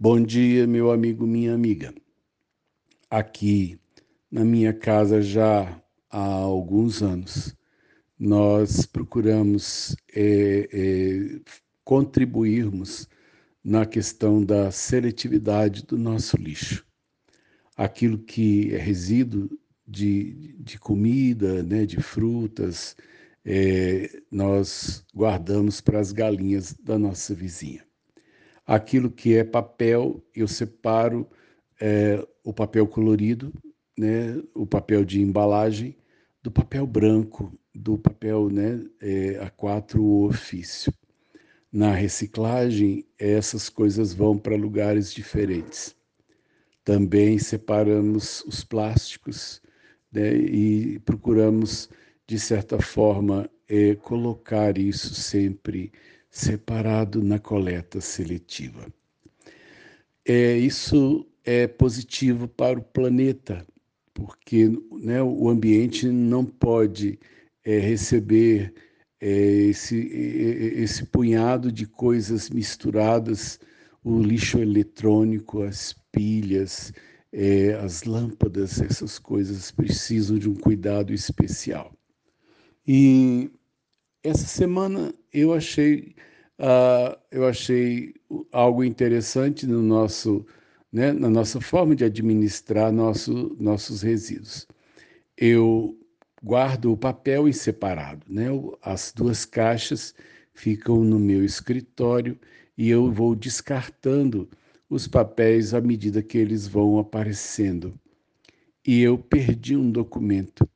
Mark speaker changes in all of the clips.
Speaker 1: Bom dia, meu amigo, minha amiga. Aqui na minha casa já há alguns anos, nós procuramos é, é, contribuirmos na questão da seletividade do nosso lixo. Aquilo que é resíduo de, de comida, né, de frutas, é, nós guardamos para as galinhas da nossa vizinha. Aquilo que é papel, eu separo é, o papel colorido, né, o papel de embalagem, do papel branco, do papel né, é, a quatro ofício. Na reciclagem, essas coisas vão para lugares diferentes. Também separamos os plásticos né, e procuramos, de certa forma, é, colocar isso sempre separado na coleta seletiva. É, isso é positivo para o planeta, porque né, o ambiente não pode é, receber é, esse, esse punhado de coisas misturadas, o lixo eletrônico, as pilhas, é, as lâmpadas, essas coisas precisam de um cuidado especial. E essa semana eu achei, uh, eu achei algo interessante no nosso, né, na nossa forma de administrar nosso, nossos resíduos. Eu guardo o papel em separado, né? As duas caixas ficam no meu escritório e eu vou descartando os papéis à medida que eles vão aparecendo. E eu perdi um documento,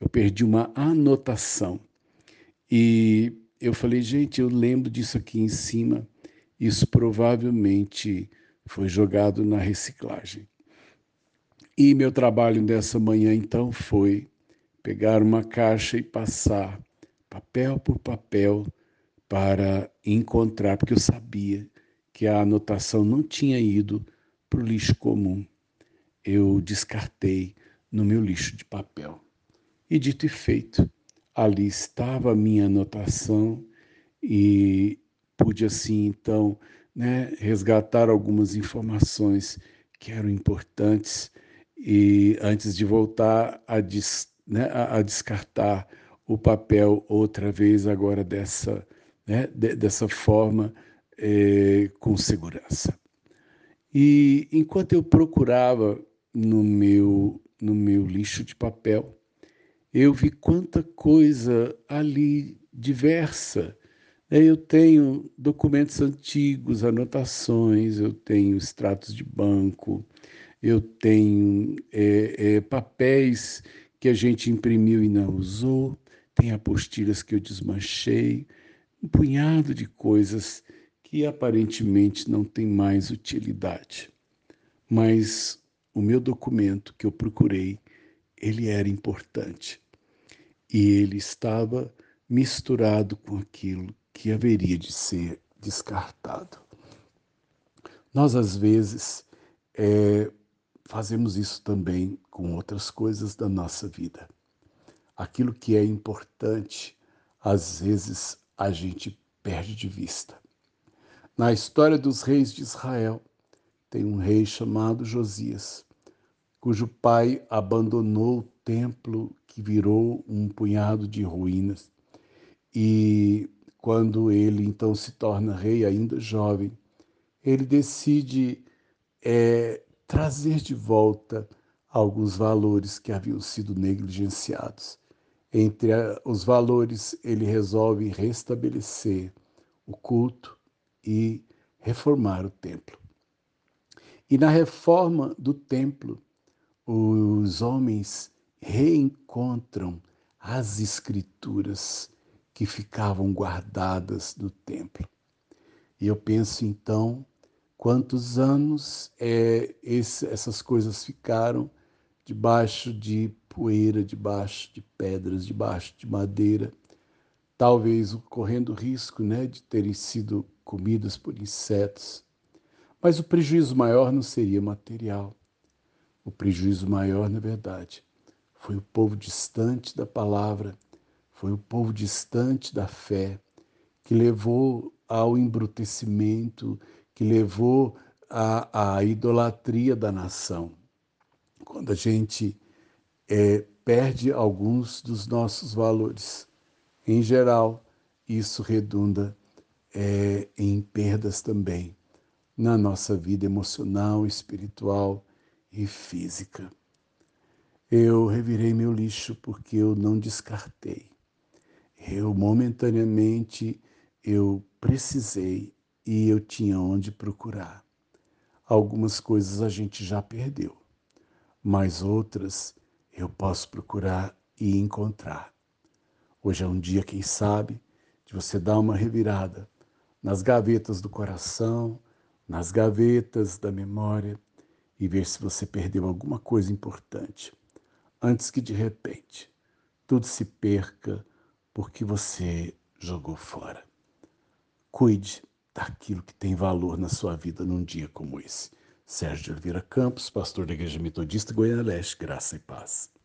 Speaker 1: eu perdi uma anotação. E eu falei, gente, eu lembro disso aqui em cima. Isso provavelmente foi jogado na reciclagem. E meu trabalho dessa manhã, então, foi pegar uma caixa e passar papel por papel para encontrar, porque eu sabia que a anotação não tinha ido para o lixo comum. Eu descartei no meu lixo de papel. E dito e feito, ali estava a minha anotação e pude assim então né, resgatar algumas informações que eram importantes e antes de voltar a, des, né, a, a descartar o papel outra vez agora dessa né, de, dessa forma é, com segurança. E enquanto eu procurava no meu no meu lixo de papel eu vi quanta coisa ali diversa. Né? Eu tenho documentos antigos, anotações, eu tenho extratos de banco, eu tenho é, é, papéis que a gente imprimiu e não usou, tem apostilhas que eu desmanchei, um punhado de coisas que aparentemente não tem mais utilidade. Mas o meu documento que eu procurei, ele era importante e ele estava misturado com aquilo que haveria de ser descartado. Nós, às vezes, é, fazemos isso também com outras coisas da nossa vida. Aquilo que é importante, às vezes, a gente perde de vista. Na história dos reis de Israel, tem um rei chamado Josias, cujo pai abandonou o templo que virou um punhado de ruínas. E quando ele então se torna rei, ainda jovem, ele decide é, trazer de volta alguns valores que haviam sido negligenciados. Entre os valores, ele resolve restabelecer o culto e reformar o templo. E na reforma do templo, os homens reencontram as escrituras que ficavam guardadas no templo. E eu penso então quantos anos é, esse, essas coisas ficaram debaixo de poeira, debaixo de pedras, debaixo de madeira, talvez correndo risco né, de terem sido comidas por insetos. Mas o prejuízo maior não seria material. O prejuízo maior, na verdade, foi o povo distante da palavra, foi o povo distante da fé, que levou ao embrutecimento, que levou a, a idolatria da nação, quando a gente é, perde alguns dos nossos valores. Em geral, isso redunda é, em perdas também na nossa vida emocional, espiritual e física. Eu revirei meu lixo porque eu não descartei. Eu momentaneamente eu precisei e eu tinha onde procurar. Algumas coisas a gente já perdeu, mas outras eu posso procurar e encontrar. Hoje é um dia, quem sabe, de você dar uma revirada nas gavetas do coração, nas gavetas da memória e ver se você perdeu alguma coisa importante, antes que de repente tudo se perca porque você jogou fora. Cuide daquilo que tem valor na sua vida num dia como esse. Sérgio Oliveira Campos, pastor da Igreja Metodista Goiânia Leste, graça e paz.